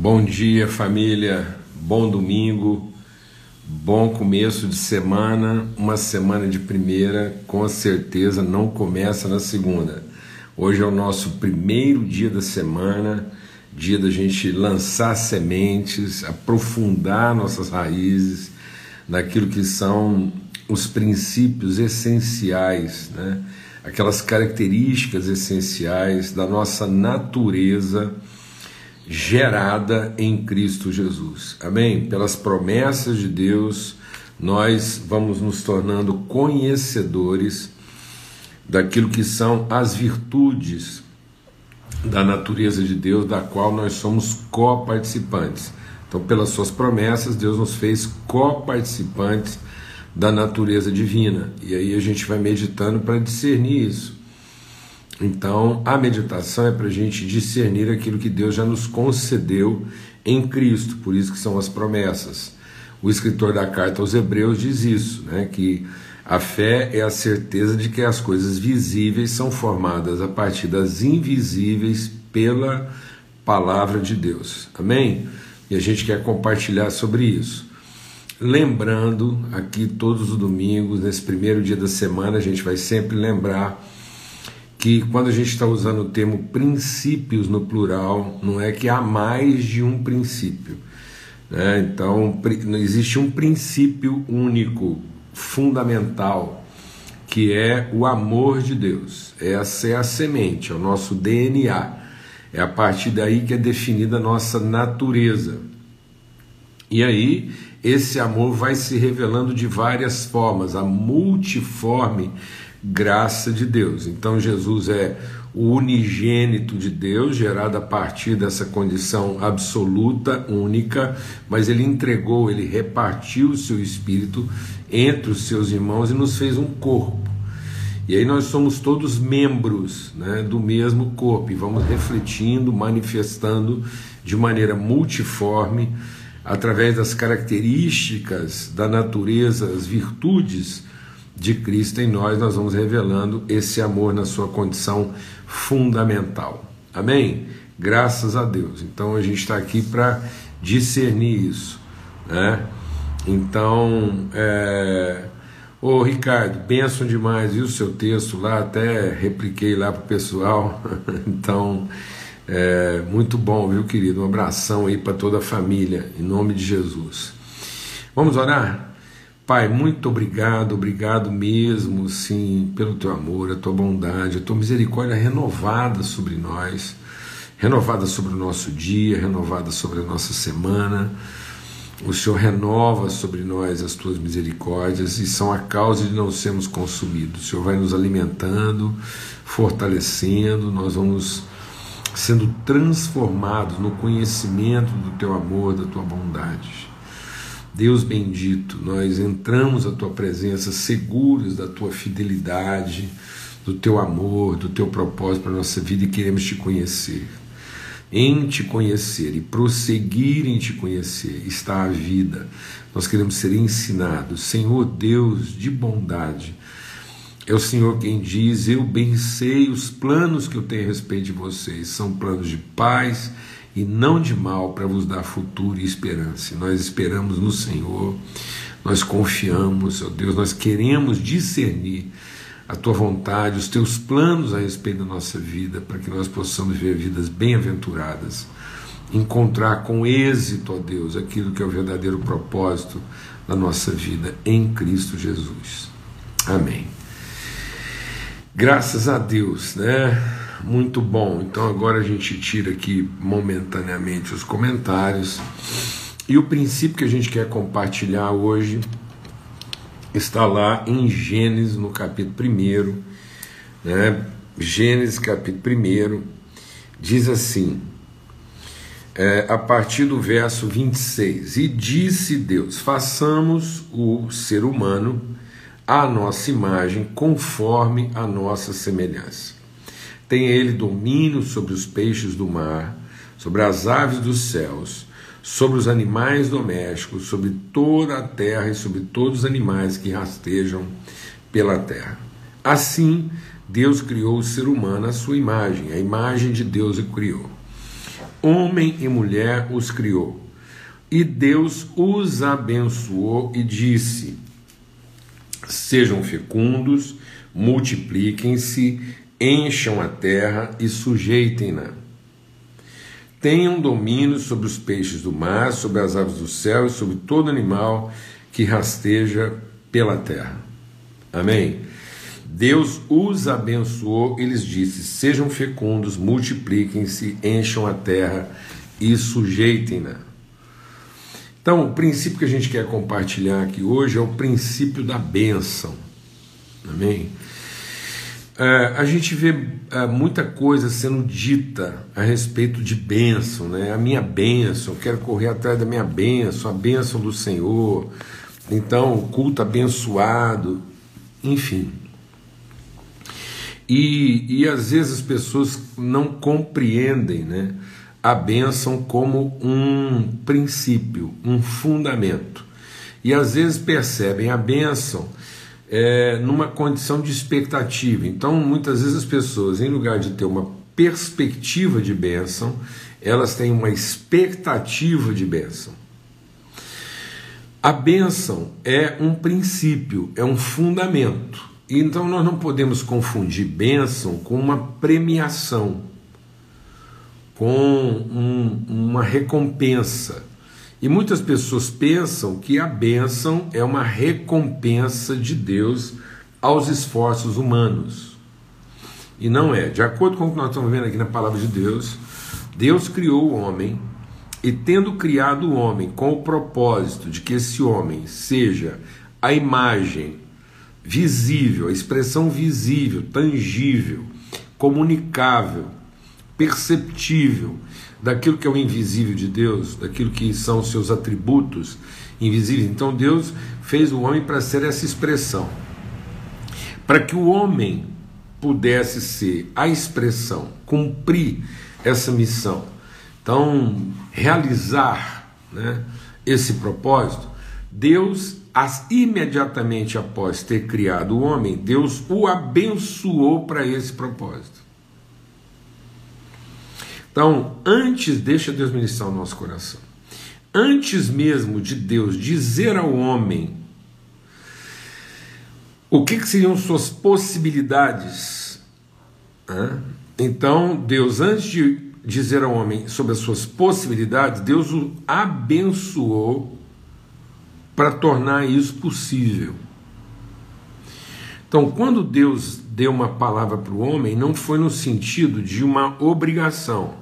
Bom dia, família. Bom domingo. Bom começo de semana. Uma semana de primeira, com certeza não começa na segunda. Hoje é o nosso primeiro dia da semana, dia da gente lançar sementes, aprofundar nossas raízes naquilo que são os princípios essenciais, né? aquelas características essenciais da nossa natureza gerada em Cristo Jesus. Amém? Pelas promessas de Deus, nós vamos nos tornando conhecedores daquilo que são as virtudes da natureza de Deus, da qual nós somos coparticipantes. Então, pelas suas promessas, Deus nos fez coparticipantes da natureza divina. E aí a gente vai meditando para discernir isso. Então, a meditação é para a gente discernir aquilo que Deus já nos concedeu em Cristo, por isso que são as promessas. O escritor da carta aos Hebreus diz isso, né, que a fé é a certeza de que as coisas visíveis são formadas a partir das invisíveis pela palavra de Deus. Amém? E a gente quer compartilhar sobre isso. Lembrando aqui todos os domingos, nesse primeiro dia da semana, a gente vai sempre lembrar que quando a gente está usando o termo princípios no plural, não é que há mais de um princípio. Né? Então, existe um princípio único, fundamental, que é o amor de Deus. Essa é a semente, é o nosso DNA. É a partir daí que é definida a nossa natureza. E aí, esse amor vai se revelando de várias formas, a multiforme graça de Deus. Então Jesus é o unigênito de Deus, gerado a partir dessa condição absoluta, única, mas ele entregou, ele repartiu o seu espírito entre os seus irmãos e nos fez um corpo. E aí nós somos todos membros né, do mesmo corpo e vamos refletindo, manifestando de maneira multiforme, através das características da natureza, as virtudes de Cristo em nós, nós vamos revelando esse amor na sua condição fundamental. Amém? Graças a Deus. Então a gente está aqui para discernir isso. Né? Então, é... ô Ricardo, benção demais, viu o seu texto lá? Até repliquei lá para o pessoal. então, é... muito bom, viu, querido? Um abração aí para toda a família, em nome de Jesus. Vamos orar? Pai, muito obrigado, obrigado mesmo, sim, pelo teu amor, a tua bondade, a tua misericórdia renovada sobre nós, renovada sobre o nosso dia, renovada sobre a nossa semana. O Senhor renova sobre nós as tuas misericórdias e são a causa de não sermos consumidos. O Senhor vai nos alimentando, fortalecendo, nós vamos sendo transformados no conhecimento do teu amor, da tua bondade. Deus bendito, nós entramos à tua presença seguros da tua fidelidade, do teu amor, do teu propósito para a nossa vida e queremos te conhecer. Em te conhecer e prosseguir em te conhecer está a vida. Nós queremos ser ensinados. Senhor Deus de bondade, é o Senhor quem diz: Eu bem sei os planos que eu tenho a respeito de vocês. São planos de paz e não de mal para vos dar futuro e esperança. Nós esperamos no Senhor, nós confiamos, ó Deus, nós queremos discernir a tua vontade, os teus planos a respeito da nossa vida, para que nós possamos viver vidas bem-aventuradas, encontrar com êxito, ó Deus, aquilo que é o verdadeiro propósito da nossa vida em Cristo Jesus. Amém. Graças a Deus, né? Muito bom. Então agora a gente tira aqui momentaneamente os comentários. E o princípio que a gente quer compartilhar hoje está lá em Gênesis, no capítulo 1. Né? Gênesis, capítulo 1, diz assim, é, a partir do verso 26: E disse Deus: façamos o ser humano à nossa imagem, conforme a nossa semelhança tem ele domínio sobre os peixes do mar, sobre as aves dos céus, sobre os animais domésticos, sobre toda a terra e sobre todos os animais que rastejam pela terra. Assim, Deus criou o ser humano à sua imagem, a imagem de Deus o criou. Homem e mulher os criou. E Deus os abençoou e disse: Sejam fecundos, multipliquem-se, encham a terra e sujeitem-na. Tenham domínio sobre os peixes do mar, sobre as aves do céu e sobre todo animal que rasteja pela terra. Amém? Deus os abençoou e lhes disse: Sejam fecundos, multipliquem-se, encham a terra e sujeitem-na. Então, o princípio que a gente quer compartilhar aqui hoje é o princípio da bênção. Amém? É, a gente vê é, muita coisa sendo dita a respeito de bênção, né? A minha bênção, eu quero correr atrás da minha bênção, a bênção do Senhor. Então, o culto abençoado, enfim. E, e às vezes as pessoas não compreendem né, a bênção como um princípio, um fundamento. E às vezes percebem a bênção é, numa condição de expectativa. Então, muitas vezes as pessoas, em lugar de ter uma perspectiva de bênção, elas têm uma expectativa de bênção. A bênção é um princípio, é um fundamento. Então nós não podemos confundir bênção com uma premiação, com um, uma recompensa. E muitas pessoas pensam que a bênção é uma recompensa de Deus aos esforços humanos. E não é. De acordo com o que nós estamos vendo aqui na palavra de Deus, Deus criou o homem e, tendo criado o homem com o propósito de que esse homem seja a imagem visível, a expressão visível, tangível, comunicável, perceptível daquilo que é o invisível de Deus, daquilo que são os seus atributos invisíveis. Então Deus fez o homem para ser essa expressão. Para que o homem pudesse ser a expressão, cumprir essa missão, então realizar né, esse propósito, Deus, as, imediatamente após ter criado o homem, Deus o abençoou para esse propósito. Então, antes, deixa Deus ministrar o nosso coração. Antes mesmo de Deus dizer ao homem o que, que seriam suas possibilidades, né? então Deus, antes de dizer ao homem sobre as suas possibilidades, Deus o abençoou para tornar isso possível. Então, quando Deus deu uma palavra para o homem, não foi no sentido de uma obrigação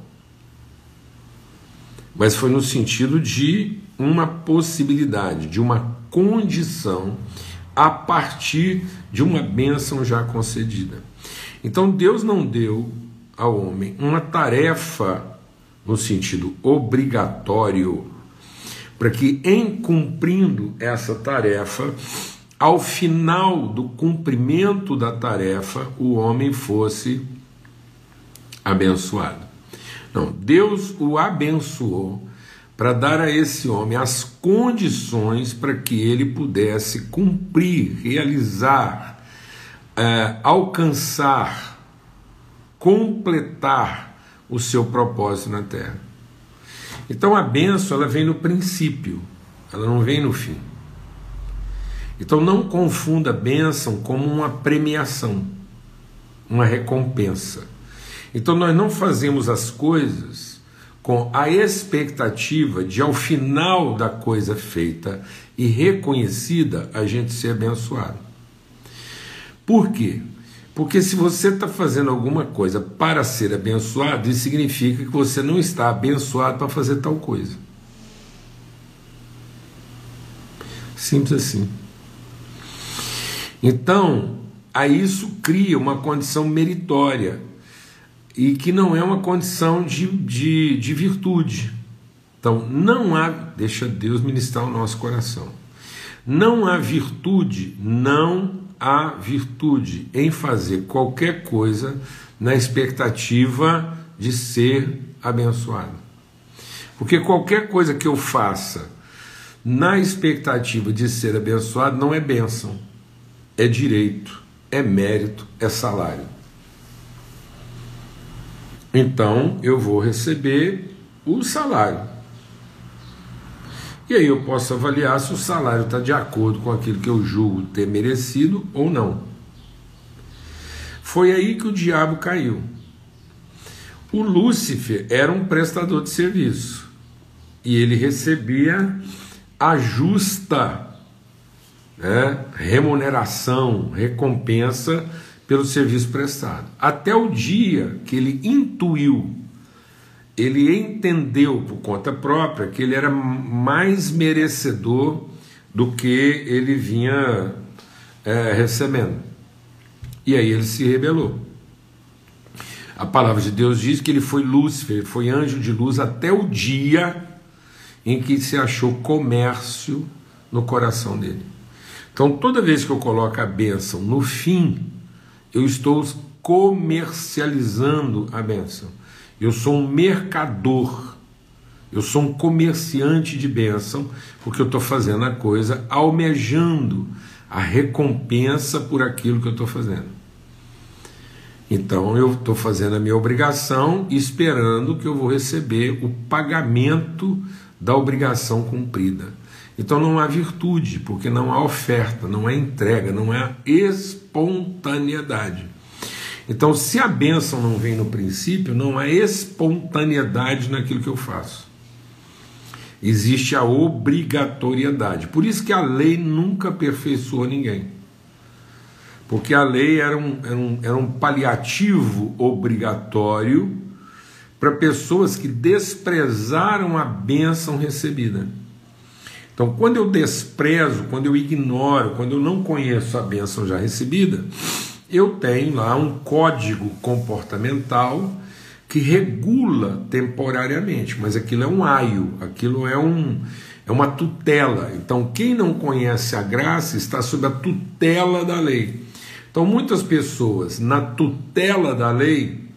mas foi no sentido de uma possibilidade, de uma condição a partir de uma bênção já concedida. Então Deus não deu ao homem uma tarefa no sentido obrigatório, para que em cumprindo essa tarefa, ao final do cumprimento da tarefa, o homem fosse abençoado. Não, Deus o abençoou para dar a esse homem as condições para que ele pudesse cumprir, realizar, é, alcançar, completar o seu propósito na terra. Então a benção ela vem no princípio, ela não vem no fim. Então não confunda bênção como uma premiação, uma recompensa. Então nós não fazemos as coisas com a expectativa de, ao final da coisa feita e reconhecida, a gente ser abençoado. Por quê? Porque se você está fazendo alguma coisa para ser abençoado, isso significa que você não está abençoado para fazer tal coisa. Simples assim. Então, a isso cria uma condição meritória e que não é uma condição de, de, de virtude. Então, não há, deixa Deus ministrar o nosso coração. Não há virtude, não há virtude em fazer qualquer coisa na expectativa de ser abençoado. Porque qualquer coisa que eu faça na expectativa de ser abençoado não é bênção, é direito, é mérito, é salário. Então eu vou receber o salário. E aí eu posso avaliar se o salário está de acordo com aquilo que eu julgo ter merecido ou não. Foi aí que o diabo caiu. O Lúcifer era um prestador de serviço e ele recebia a justa né, remuneração, recompensa pelo serviço prestado. Até o dia que ele intuiu, ele entendeu por conta própria que ele era mais merecedor do que ele vinha é, recebendo. E aí ele se rebelou. A palavra de Deus diz que ele foi Lúcifer, foi anjo de luz até o dia em que se achou comércio no coração dele. Então, toda vez que eu coloco a bênção no fim, eu estou comercializando a bênção. Eu sou um mercador, eu sou um comerciante de bênção, porque eu estou fazendo a coisa almejando a recompensa por aquilo que eu estou fazendo. Então eu estou fazendo a minha obrigação esperando que eu vou receber o pagamento da obrigação cumprida. Então não há virtude, porque não há oferta, não há entrega, não há espontaneidade. Então, se a bênção não vem no princípio, não há espontaneidade naquilo que eu faço. Existe a obrigatoriedade. Por isso que a lei nunca aperfeiçoou ninguém. Porque a lei era um, era um, era um paliativo obrigatório para pessoas que desprezaram a bênção recebida. Então, quando eu desprezo, quando eu ignoro, quando eu não conheço a bênção já recebida, eu tenho lá um código comportamental que regula temporariamente, mas aquilo é um aio, aquilo é um é uma tutela. Então, quem não conhece a graça está sob a tutela da lei. Então, muitas pessoas na tutela da lei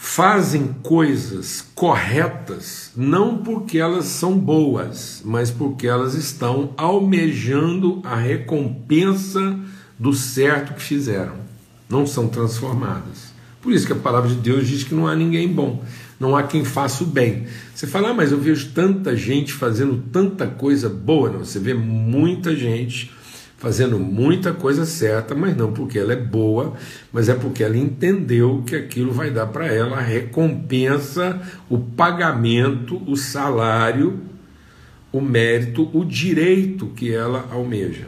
fazem coisas corretas não porque elas são boas, mas porque elas estão almejando a recompensa do certo que fizeram. Não são transformadas. Por isso que a palavra de Deus diz que não há ninguém bom, não há quem faça o bem. Você fala, ah, mas eu vejo tanta gente fazendo tanta coisa boa. Não, você vê muita gente fazendo muita coisa certa, mas não porque ela é boa, mas é porque ela entendeu que aquilo vai dar para ela a recompensa, o pagamento, o salário, o mérito, o direito que ela almeja.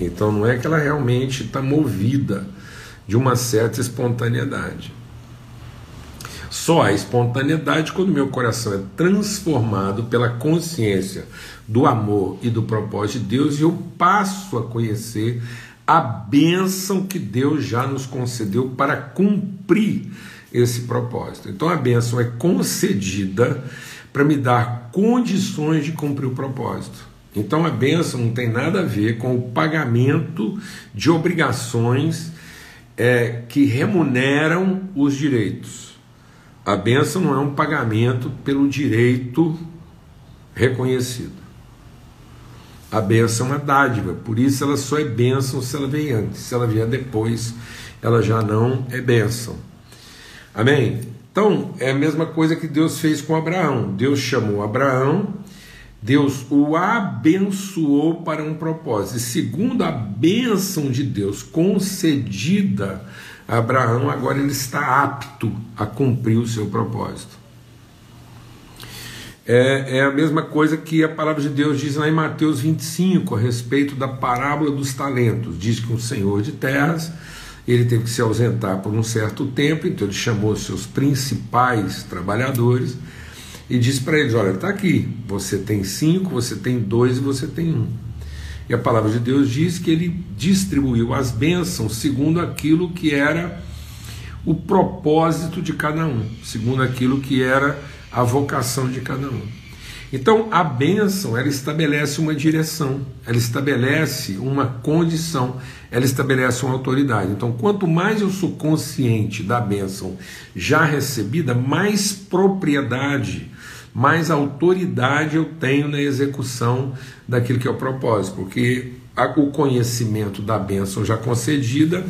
Então não é que ela realmente está movida de uma certa espontaneidade. Só há espontaneidade quando meu coração é transformado pela consciência do amor e do propósito de Deus e eu passo a conhecer a bênção que Deus já nos concedeu para cumprir esse propósito. Então a bênção é concedida para me dar condições de cumprir o propósito. Então a bênção não tem nada a ver com o pagamento de obrigações é, que remuneram os direitos. A bênção não é um pagamento pelo direito reconhecido. A bênção é uma dádiva, por isso ela só é bênção se ela vem antes. Se ela vier depois, ela já não é bênção. Amém? Então, é a mesma coisa que Deus fez com Abraão. Deus chamou Abraão, Deus o abençoou para um propósito. E segundo a bênção de Deus concedida Abraão, agora ele está apto a cumprir o seu propósito é, é a mesma coisa que a palavra de Deus diz lá em Mateus 25 a respeito da parábola dos talentos. Diz que um senhor de terras ele teve que se ausentar por um certo tempo, então ele chamou seus principais trabalhadores e disse para eles: Olha, está aqui, você tem cinco, você tem dois e você tem um. E a palavra de Deus diz que ele distribuiu as bênçãos segundo aquilo que era o propósito de cada um, segundo aquilo que era a vocação de cada um. Então, a bênção, ela estabelece uma direção, ela estabelece uma condição, ela estabelece uma autoridade. Então, quanto mais eu sou consciente da bênção já recebida, mais propriedade, mais autoridade eu tenho na execução daquilo que é o propósito, porque o conhecimento da bênção já concedida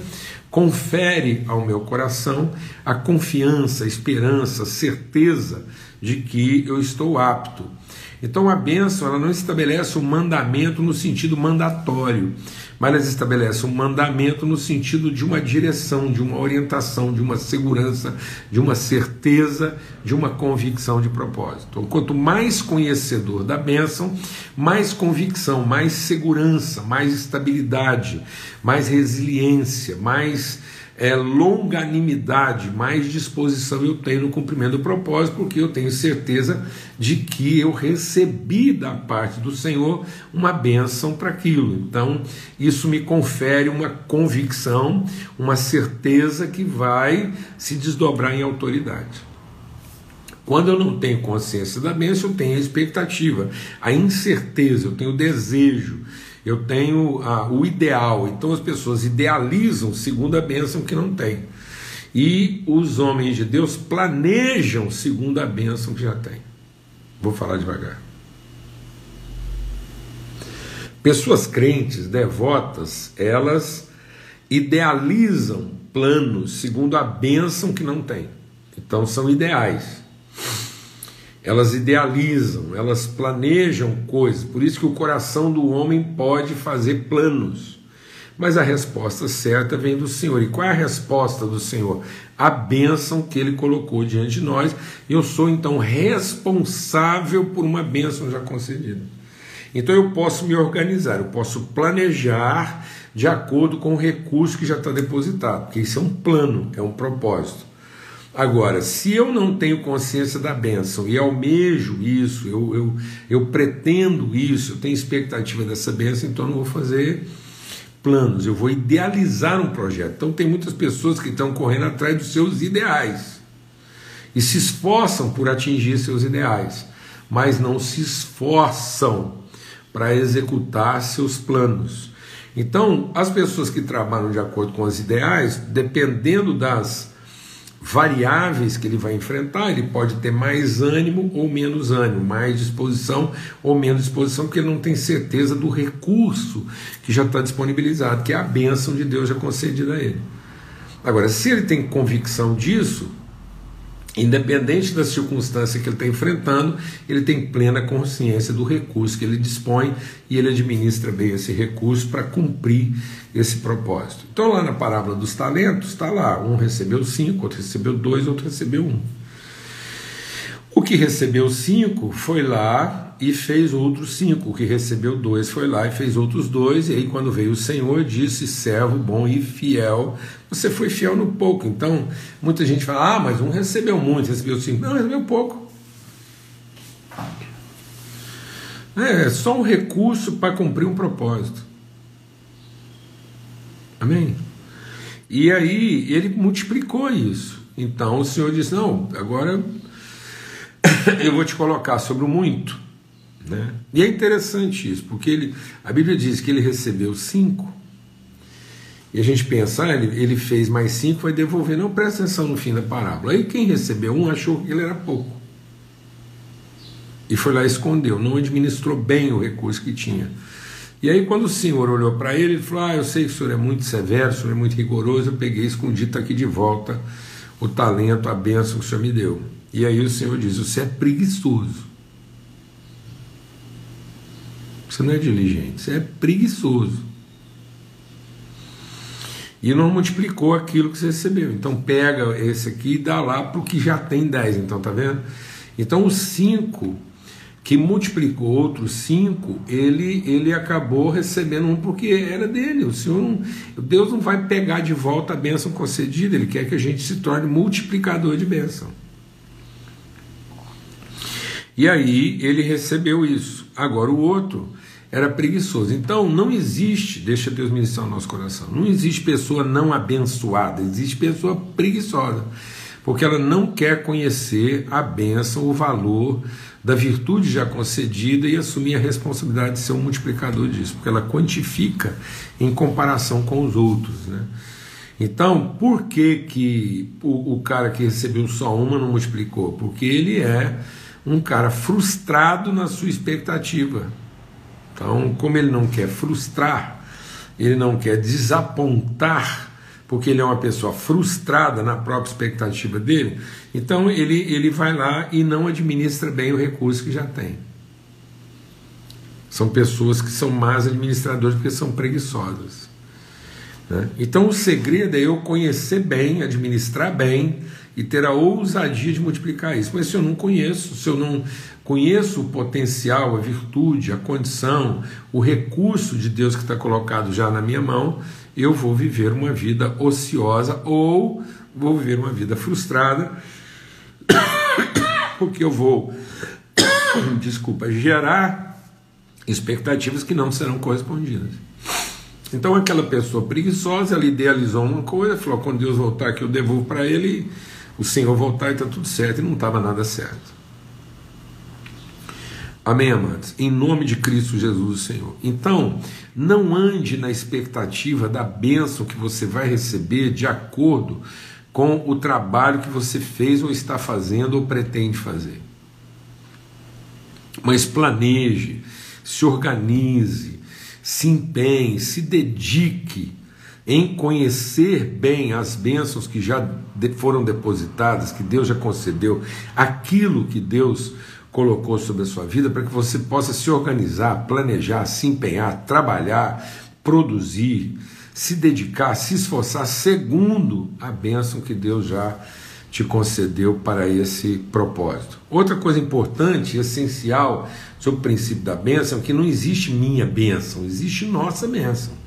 confere ao meu coração a confiança, a esperança, a certeza de que eu estou apto. Então a bênção ela não estabelece um mandamento no sentido mandatório, mas estabelece um mandamento no sentido de uma direção, de uma orientação, de uma segurança, de uma certeza, de uma convicção de propósito. Então, quanto mais conhecedor da bênção, mais convicção, mais segurança, mais estabilidade, mais resiliência, mais é, longanimidade, mais disposição eu tenho no cumprimento do propósito, porque eu tenho certeza de que eu recebi da parte do Senhor uma bênção para aquilo. Então, isso me confere uma convicção, uma certeza que vai se desdobrar em autoridade. Quando eu não tenho consciência da bênção, eu tenho a expectativa, a incerteza, eu tenho o desejo eu tenho o ideal. Então as pessoas idealizam segundo a bênção que não tem. E os homens de Deus planejam segundo a bênção que já tem. Vou falar devagar. Pessoas crentes, devotas, elas idealizam planos segundo a bênção que não tem. Então são ideais elas idealizam, elas planejam coisas, por isso que o coração do homem pode fazer planos. Mas a resposta certa vem do Senhor. E qual é a resposta do Senhor? A bênção que ele colocou diante de nós. Eu sou então responsável por uma bênção já concedida. Então eu posso me organizar, eu posso planejar de acordo com o recurso que já está depositado, porque isso é um plano, é um propósito. Agora, se eu não tenho consciência da bênção e almejo isso, eu, eu, eu pretendo isso, eu tenho expectativa dessa bênção, então eu não vou fazer planos, eu vou idealizar um projeto. Então, tem muitas pessoas que estão correndo atrás dos seus ideais e se esforçam por atingir seus ideais, mas não se esforçam para executar seus planos. Então, as pessoas que trabalham de acordo com os ideais, dependendo das variáveis que ele vai enfrentar, ele pode ter mais ânimo ou menos ânimo, mais disposição ou menos disposição, porque ele não tem certeza do recurso que já está disponibilizado, que é a bênção de Deus já concedida a ele. Agora, se ele tem convicção disso, Independente da circunstância que ele está enfrentando, ele tem plena consciência do recurso que ele dispõe e ele administra bem esse recurso para cumprir esse propósito. Então, lá na parábola dos talentos, está lá: um recebeu cinco, outro recebeu dois, outro recebeu um. Que recebeu cinco foi lá e fez outros cinco. O que recebeu dois foi lá e fez outros dois. E aí, quando veio o Senhor, disse: servo bom e fiel, você foi fiel no pouco. Então, muita gente fala: ah, mas um recebeu muito, recebeu cinco. Não, recebeu pouco. É, é só um recurso para cumprir um propósito. Amém? E aí ele multiplicou isso. Então o Senhor disse: Não, agora eu vou te colocar sobre o muito. Né? E é interessante isso, porque ele, a Bíblia diz que ele recebeu cinco, e a gente pensa, ah, ele, ele fez mais cinco, vai devolver. Não, presta atenção no fim da parábola. Aí quem recebeu um achou que ele era pouco. E foi lá e escondeu, não administrou bem o recurso que tinha. E aí, quando o senhor olhou para ele, ele falou: Ah, eu sei que o senhor é muito severo, o senhor é muito rigoroso, eu peguei escondido aqui de volta o talento, a bênção que o senhor me deu. E aí o senhor diz: Você é preguiçoso. Você não é diligente, você é preguiçoso. E não multiplicou aquilo que você recebeu. Então pega esse aqui e dá lá para o que já tem 10. Então, tá vendo? Então o 5 que multiplicou outros 5, ele, ele acabou recebendo um porque era dele. O Senhor não, Deus não vai pegar de volta a bênção concedida, ele quer que a gente se torne multiplicador de bênção. E aí ele recebeu isso. Agora o outro era preguiçoso. Então não existe, deixa Deus ministrar o nosso coração, não existe pessoa não abençoada, existe pessoa preguiçosa, porque ela não quer conhecer a bênção, o valor da virtude já concedida e assumir a responsabilidade de ser um multiplicador disso, porque ela quantifica em comparação com os outros. Né? Então, por que, que o, o cara que recebeu só uma não multiplicou? Porque ele é um cara frustrado na sua expectativa. Então, como ele não quer frustrar, ele não quer desapontar, porque ele é uma pessoa frustrada na própria expectativa dele, então ele, ele vai lá e não administra bem o recurso que já tem. São pessoas que são más administradores porque são preguiçosas. Né? Então o segredo é eu conhecer bem, administrar bem e ter a ousadia de multiplicar isso. Mas se eu não conheço, se eu não conheço o potencial, a virtude, a condição, o recurso de Deus que está colocado já na minha mão, eu vou viver uma vida ociosa ou vou viver uma vida frustrada, porque eu vou, desculpa, gerar expectativas que não serão correspondidas. Então aquela pessoa preguiçosa, ela idealizou uma coisa, falou: quando Deus voltar que eu devolvo para ele, o Senhor voltar e está tudo certo, e não estava nada certo. Amém, amados? Em nome de Cristo Jesus, Senhor. Então, não ande na expectativa da bênção que você vai receber de acordo com o trabalho que você fez ou está fazendo ou pretende fazer. Mas planeje, se organize, se empenhe, se dedique em conhecer bem as bênçãos que já foram depositadas, que Deus já concedeu, aquilo que Deus colocou sobre a sua vida, para que você possa se organizar, planejar, se empenhar, trabalhar, produzir, se dedicar, se esforçar segundo a bênção que Deus já te concedeu para esse propósito. Outra coisa importante, essencial sobre o princípio da bênção é que não existe minha bênção, existe nossa bênção.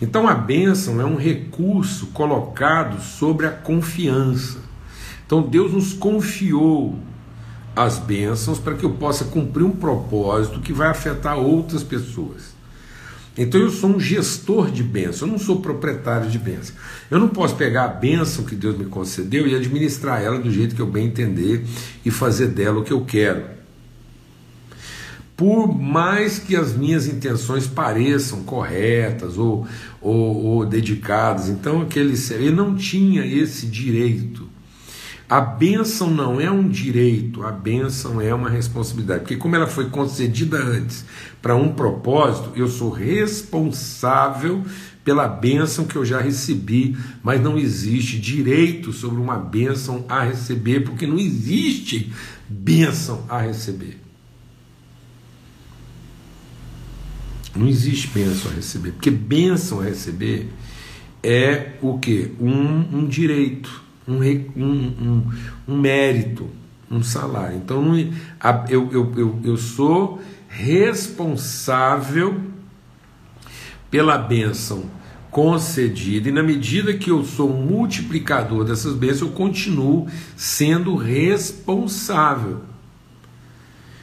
Então a bênção é um recurso colocado sobre a confiança. Então Deus nos confiou as bênçãos para que eu possa cumprir um propósito que vai afetar outras pessoas. Então eu sou um gestor de bênção, eu não sou proprietário de bênção. Eu não posso pegar a bênção que Deus me concedeu e administrar ela do jeito que eu bem entender e fazer dela o que eu quero. Por mais que as minhas intenções pareçam corretas ou, ou, ou dedicadas, então aquele ele não tinha esse direito a bênção não é um direito, a bênção é uma responsabilidade. Porque, como ela foi concedida antes para um propósito, eu sou responsável pela bênção que eu já recebi, mas não existe direito sobre uma bênção a receber, porque não existe bênção a receber. Não existe bênção a receber, porque bênção a receber é o que? Um, um direito um, um, um, mérito, um salário. Então não, eu, eu, eu, eu sou responsável pela bênção concedida, e na medida que eu sou multiplicador dessas bênçãos, eu continuo sendo responsável.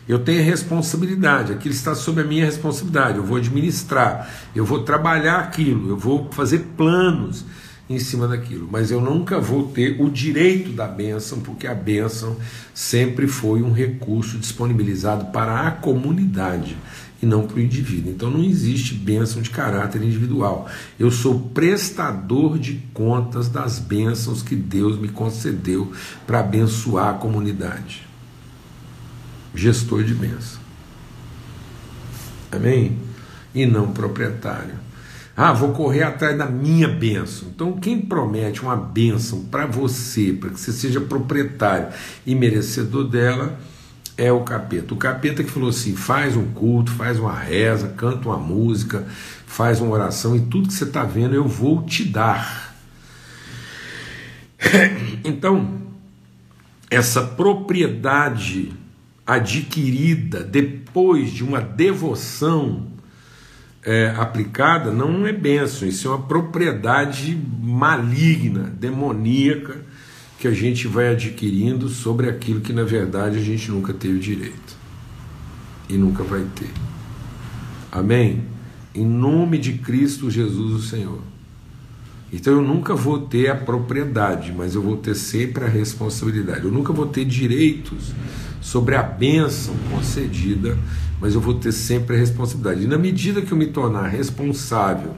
Eu tenho responsabilidade, aquilo está sob a minha responsabilidade. Eu vou administrar, eu vou trabalhar aquilo, eu vou fazer planos, em cima daquilo, mas eu nunca vou ter o direito da bênção, porque a bênção sempre foi um recurso disponibilizado para a comunidade e não para o indivíduo. Então não existe bênção de caráter individual. Eu sou prestador de contas das bênçãos que Deus me concedeu para abençoar a comunidade. Gestor de bênção. Amém? E não proprietário. Ah, vou correr atrás da minha bênção. Então, quem promete uma bênção para você, para que você seja proprietário e merecedor dela, é o capeta. O capeta que falou assim: faz um culto, faz uma reza, canta uma música, faz uma oração e tudo que você está vendo eu vou te dar. Então, essa propriedade adquirida depois de uma devoção é, aplicada não é benção, isso é uma propriedade maligna, demoníaca, que a gente vai adquirindo sobre aquilo que na verdade a gente nunca teve direito e nunca vai ter. Amém? Em nome de Cristo Jesus, o Senhor. Então eu nunca vou ter a propriedade, mas eu vou ter sempre a responsabilidade. Eu nunca vou ter direitos sobre a bênção concedida mas eu vou ter sempre a responsabilidade. E na medida que eu me tornar responsável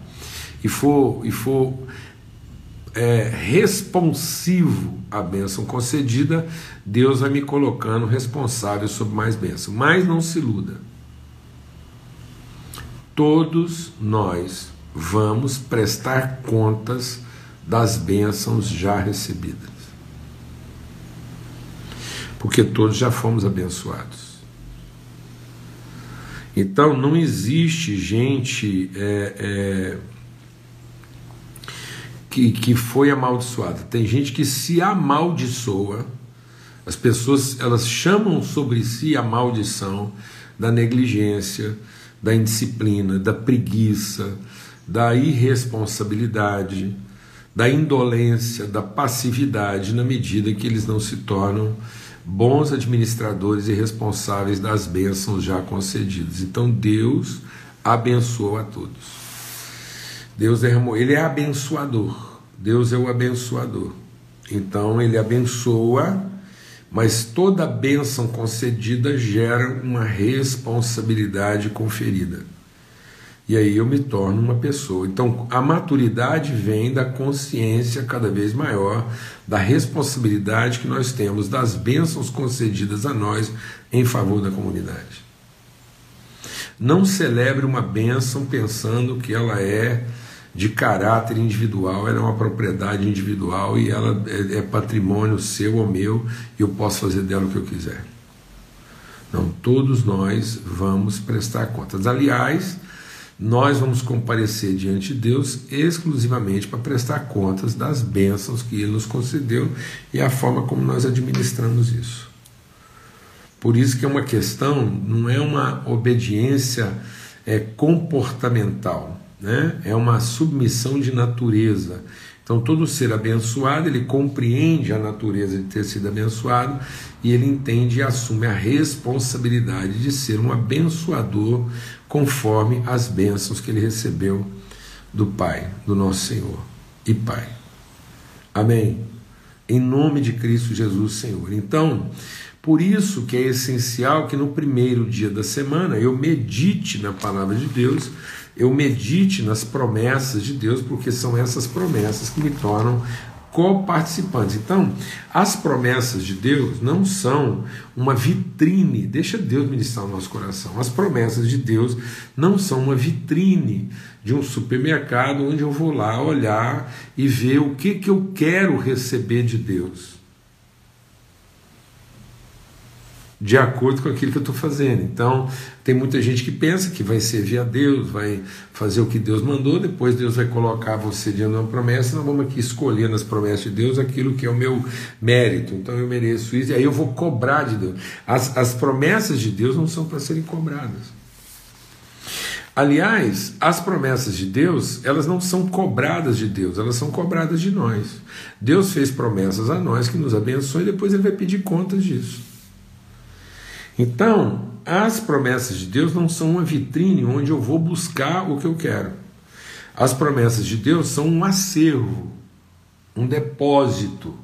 e for, e for é, responsivo à bênção concedida, Deus vai me colocando responsável sobre mais bênção. Mas não se iluda. Todos nós vamos prestar contas das bênçãos já recebidas. Porque todos já fomos abençoados. Então não existe gente é, é, que, que foi amaldiçoada. Tem gente que se amaldiçoa. As pessoas elas chamam sobre si a maldição da negligência, da indisciplina, da preguiça, da irresponsabilidade, da indolência, da passividade, na medida que eles não se tornam bons administradores e responsáveis das bênçãos já concedidas. Então Deus abençoou a todos. Deus derramou, ele é abençoador. Deus é o abençoador. Então ele abençoa, mas toda bênção concedida gera uma responsabilidade conferida. E aí eu me torno uma pessoa. Então a maturidade vem da consciência cada vez maior da responsabilidade que nós temos das bênçãos concedidas a nós em favor da comunidade. Não celebre uma bênção pensando que ela é de caráter individual, ela é uma propriedade individual e ela é, é patrimônio seu ou meu e eu posso fazer dela o que eu quiser. Não, todos nós vamos prestar contas. Aliás, nós vamos comparecer diante de Deus exclusivamente para prestar contas das bênçãos que Ele nos concedeu e a forma como nós administramos isso. Por isso que é uma questão, não é uma obediência é, comportamental, né? é uma submissão de natureza. Então, todo ser abençoado, ele compreende a natureza de ter sido abençoado e ele entende e assume a responsabilidade de ser um abençoador conforme as bênçãos que ele recebeu do Pai, do nosso Senhor e Pai. Amém. Em nome de Cristo Jesus, Senhor. Então, por isso que é essencial que no primeiro dia da semana eu medite na palavra de Deus eu medite nas promessas de Deus, porque são essas promessas que me tornam coparticipantes. Então, as promessas de Deus não são uma vitrine, deixa Deus ministrar o nosso coração. As promessas de Deus não são uma vitrine de um supermercado onde eu vou lá olhar e ver o que, que eu quero receber de Deus. De acordo com aquilo que eu estou fazendo. Então, tem muita gente que pensa que vai servir a Deus, vai fazer o que Deus mandou, depois Deus vai colocar você diante de uma promessa, nós vamos aqui escolher nas promessas de Deus aquilo que é o meu mérito. Então, eu mereço isso, e aí eu vou cobrar de Deus. As, as promessas de Deus não são para serem cobradas. Aliás, as promessas de Deus, elas não são cobradas de Deus, elas são cobradas de nós. Deus fez promessas a nós que nos abençoe e depois ele vai pedir contas disso. Então, as promessas de Deus não são uma vitrine onde eu vou buscar o que eu quero. As promessas de Deus são um acervo, um depósito,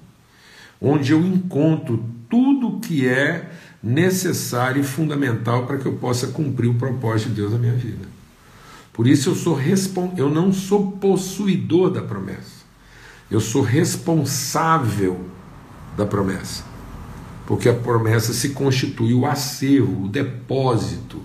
onde eu encontro tudo que é necessário e fundamental para que eu possa cumprir o propósito de Deus na minha vida. Por isso eu sou eu não sou possuidor da promessa. Eu sou responsável da promessa porque a promessa se constitui o acervo, o depósito,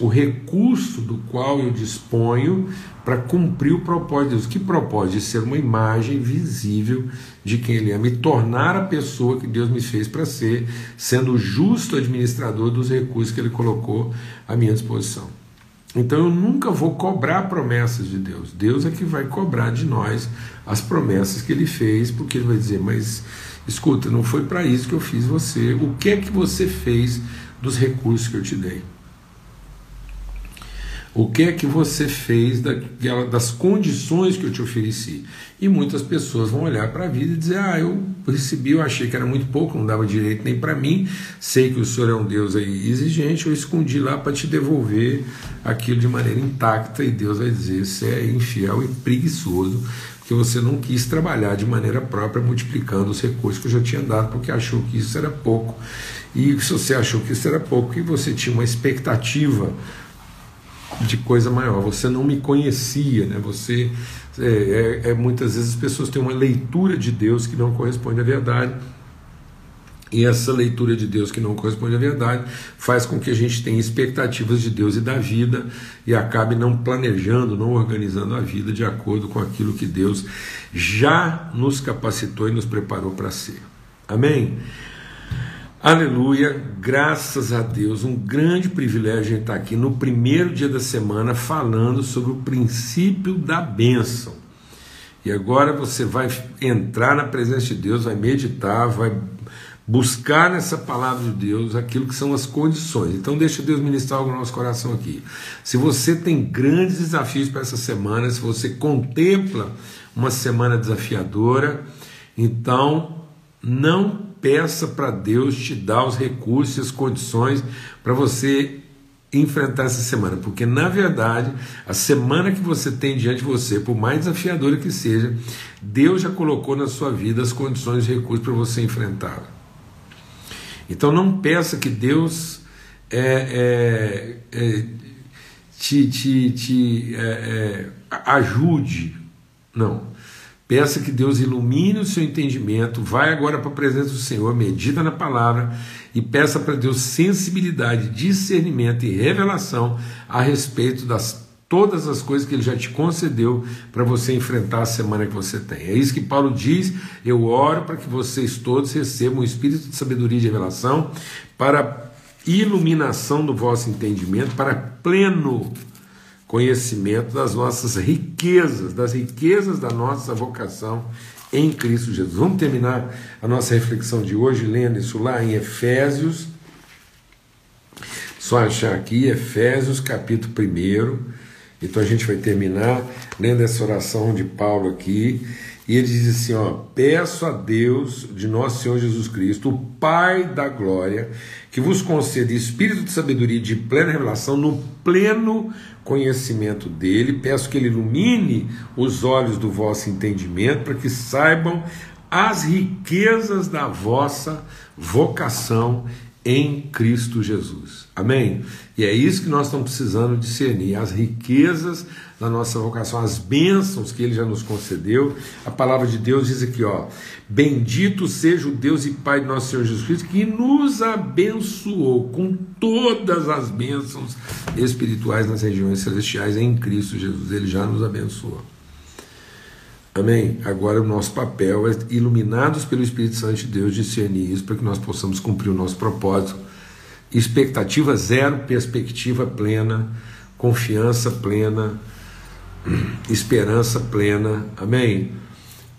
o recurso do qual eu disponho para cumprir o propósito de Deus. Que propósito? De ser uma imagem visível de quem Ele é, me tornar a pessoa que Deus me fez para ser, sendo justo administrador dos recursos que Ele colocou à minha disposição. Então eu nunca vou cobrar promessas de Deus. Deus é que vai cobrar de nós as promessas que Ele fez, porque Ele vai dizer, mas Escuta, não foi para isso que eu fiz você. O que é que você fez dos recursos que eu te dei? O que é que você fez daquela, das condições que eu te ofereci? E muitas pessoas vão olhar para a vida e dizer: Ah, eu recebi, eu achei que era muito pouco, não dava direito nem para mim. Sei que o Senhor é um Deus aí exigente, eu escondi lá para te devolver aquilo de maneira intacta. E Deus vai dizer: Você é infiel e preguiçoso, porque você não quis trabalhar de maneira própria, multiplicando os recursos que eu já tinha dado, porque achou que isso era pouco. E se você achou que isso era pouco e você tinha uma expectativa de coisa maior, você não me conhecia, né? Você é, é, é, muitas vezes as pessoas têm uma leitura de Deus que não corresponde à verdade. E essa leitura de Deus que não corresponde à verdade faz com que a gente tenha expectativas de Deus e da vida e acabe não planejando, não organizando a vida de acordo com aquilo que Deus já nos capacitou e nos preparou para ser. Amém? Aleluia, graças a Deus, um grande privilégio estar aqui no primeiro dia da semana falando sobre o princípio da bênção. E agora você vai entrar na presença de Deus, vai meditar, vai buscar nessa palavra de Deus aquilo que são as condições. Então, deixa Deus ministrar algo no nosso coração aqui. Se você tem grandes desafios para essa semana, se você contempla uma semana desafiadora, então não peça para Deus te dar os recursos e as condições para você enfrentar essa semana, porque na verdade, a semana que você tem diante de você, por mais desafiadora que seja, Deus já colocou na sua vida as condições e recursos para você enfrentá-la. Então não peça que Deus é, é, é, te, te, te é, é, ajude. Não. Peça que Deus ilumine o seu entendimento. Vai agora para a presença do Senhor, medita na palavra e peça para Deus sensibilidade, discernimento e revelação a respeito das todas as coisas que ele já te concedeu para você enfrentar a semana que você tem. É isso que Paulo diz: eu oro para que vocês todos recebam o espírito de sabedoria e de revelação para iluminação do vosso entendimento, para pleno conhecimento das nossas riquezas, das riquezas da nossa vocação em Cristo Jesus. Vamos terminar a nossa reflexão de hoje lendo isso lá em Efésios. Só achar aqui, Efésios capítulo 1 então a gente vai terminar lendo essa oração de Paulo aqui. E ele diz assim: ó, peço a Deus de nosso Senhor Jesus Cristo, o Pai da glória, que vos conceda espírito de sabedoria e de plena revelação no pleno conhecimento dele. Peço que ele ilumine os olhos do vosso entendimento, para que saibam as riquezas da vossa vocação em Cristo Jesus. Amém? E é isso que nós estamos precisando discernir: as riquezas da nossa vocação, as bênçãos que Ele já nos concedeu. A palavra de Deus diz aqui: ó, Bendito seja o Deus e Pai de nosso Senhor Jesus Cristo, que nos abençoou com todas as bênçãos espirituais nas regiões celestiais em Cristo Jesus. Ele já nos abençoou. Amém? Agora o nosso papel é, iluminados pelo Espírito Santo de Deus, discernir isso para que nós possamos cumprir o nosso propósito. Expectativa zero, perspectiva plena, confiança plena, esperança plena. Amém?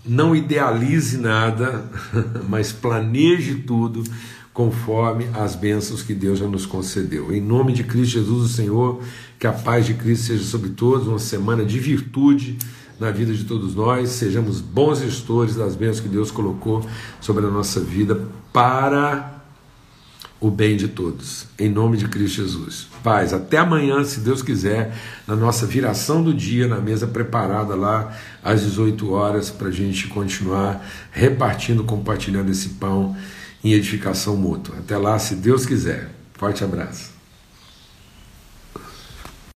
Não idealize nada, mas planeje tudo conforme as bênçãos que Deus já nos concedeu. Em nome de Cristo Jesus, o Senhor, que a paz de Cristo seja sobre todos, uma semana de virtude na vida de todos nós, sejamos bons gestores das bênçãos que Deus colocou sobre a nossa vida para o bem de todos. Em nome de Cristo Jesus. Paz, até amanhã, se Deus quiser, na nossa viração do dia, na mesa preparada lá às 18 horas, para a gente continuar repartindo, compartilhando esse pão em edificação mútua. Até lá, se Deus quiser. Forte abraço.